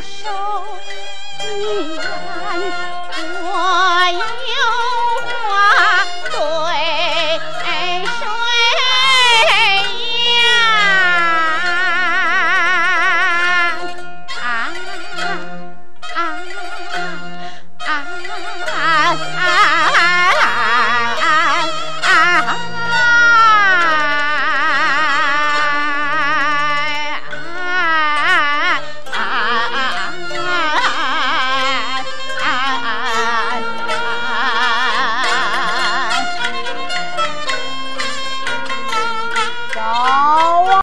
手，你呀。